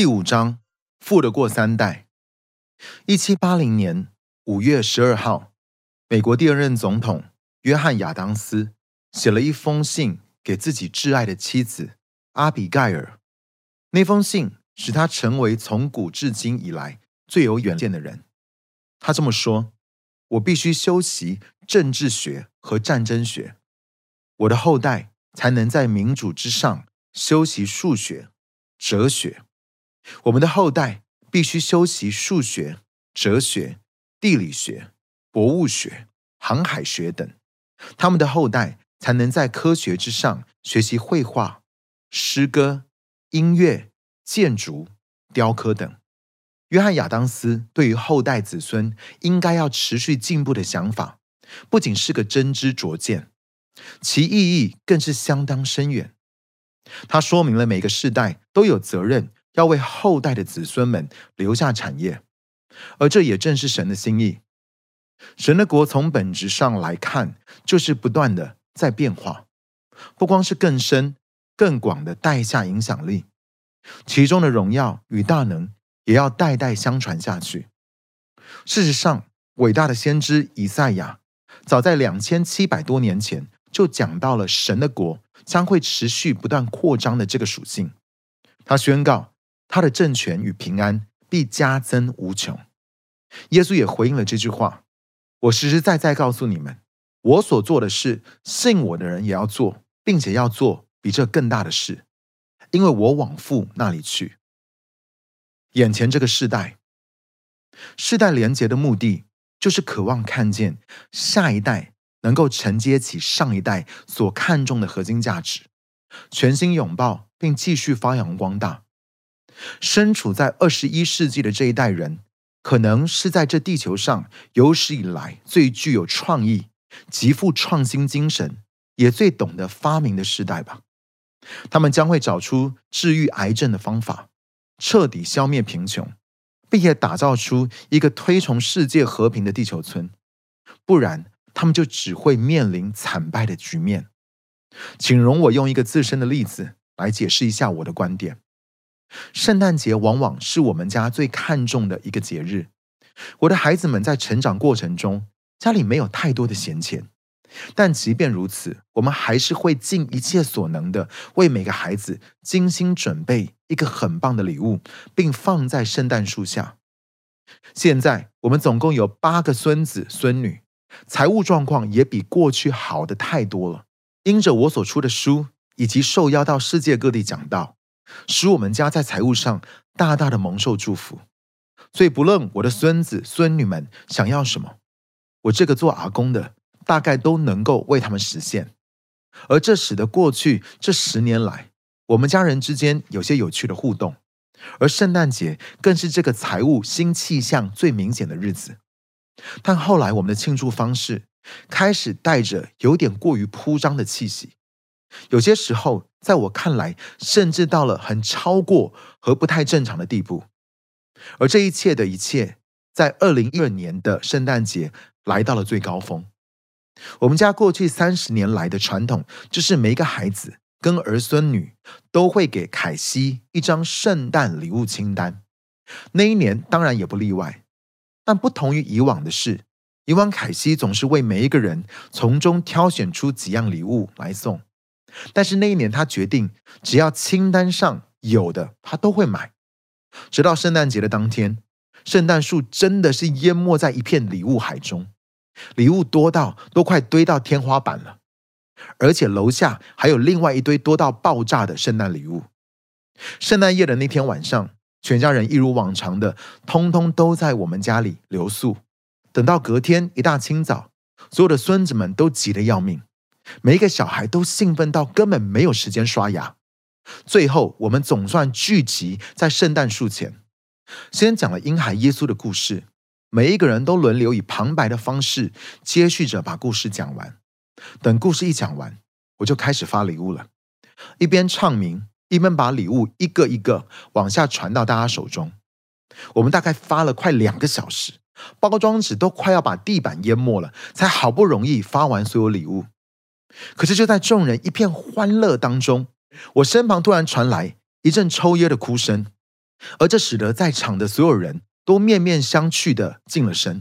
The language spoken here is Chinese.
第五章，富得过三代。一七八零年五月十二号，美国第二任总统约翰亚当斯写了一封信给自己挚爱的妻子阿比盖尔。那封信使他成为从古至今以来最有远见的人。他这么说：“我必须修习政治学和战争学，我的后代才能在民主之上修习数学、哲学。”我们的后代必须修习数学、哲学、地理学、博物学、航海学等，他们的后代才能在科学之上学习绘画、诗歌、音乐、建筑、雕刻等。约翰·亚当斯对于后代子孙应该要持续进步的想法，不仅是个真知灼见，其意义更是相当深远。他说明了每个世代都有责任。要为后代的子孙们留下产业，而这也正是神的心意。神的国从本质上来看，就是不断的在变化，不光是更深、更广的带下影响力，其中的荣耀与大能也要代代相传下去。事实上，伟大的先知以赛亚早在两千七百多年前就讲到了神的国将会持续不断扩张的这个属性。他宣告。他的政权与平安必加增无穷。耶稣也回应了这句话：“我实实在在告诉你们，我所做的事，信我的人也要做，并且要做比这更大的事，因为我往父那里去。”眼前这个世代，世代连结的目的，就是渴望看见下一代能够承接起上一代所看重的核心价值，全心拥抱并继续发扬光大。身处在二十一世纪的这一代人，可能是在这地球上有史以来最具有创意、极富创新精神，也最懂得发明的时代吧。他们将会找出治愈癌症的方法，彻底消灭贫穷，并且打造出一个推崇世界和平的地球村。不然，他们就只会面临惨败的局面。请容我用一个自身的例子来解释一下我的观点。圣诞节往往是我们家最看重的一个节日。我的孩子们在成长过程中，家里没有太多的闲钱，但即便如此，我们还是会尽一切所能的为每个孩子精心准备一个很棒的礼物，并放在圣诞树下。现在我们总共有八个孙子孙女，财务状况也比过去好的太多了。因着我所出的书以及受邀到世界各地讲道。使我们家在财务上大大的蒙受祝福，所以不论我的孙子孙女们想要什么，我这个做阿公的大概都能够为他们实现。而这使得过去这十年来，我们家人之间有些有趣的互动，而圣诞节更是这个财务新气象最明显的日子。但后来我们的庆祝方式开始带着有点过于铺张的气息。有些时候，在我看来，甚至到了很超过和不太正常的地步。而这一切的一切，在二零一二年的圣诞节来到了最高峰。我们家过去三十年来的传统，就是每一个孩子跟儿孙女都会给凯西一张圣诞礼物清单。那一年当然也不例外。但不同于以往的是，以往凯西总是为每一个人从中挑选出几样礼物来送。但是那一年，他决定只要清单上有的，他都会买。直到圣诞节的当天，圣诞树真的是淹没在一片礼物海中，礼物多到都快堆到天花板了。而且楼下还有另外一堆多到爆炸的圣诞礼物。圣诞夜的那天晚上，全家人一如往常的，通通都在我们家里留宿。等到隔天一大清早，所有的孙子们都急得要命。每一个小孩都兴奋到根本没有时间刷牙。最后，我们总算聚集在圣诞树前，先讲了婴孩耶稣的故事。每一个人都轮流以旁白的方式接续着把故事讲完。等故事一讲完，我就开始发礼物了，一边唱名，一边把礼物一个一个往下传到大家手中。我们大概发了快两个小时，包装纸都快要把地板淹没了，才好不容易发完所有礼物。可是就在众人一片欢乐当中，我身旁突然传来一阵抽噎的哭声。而这使得在场的所有人都面面相觑的静了神。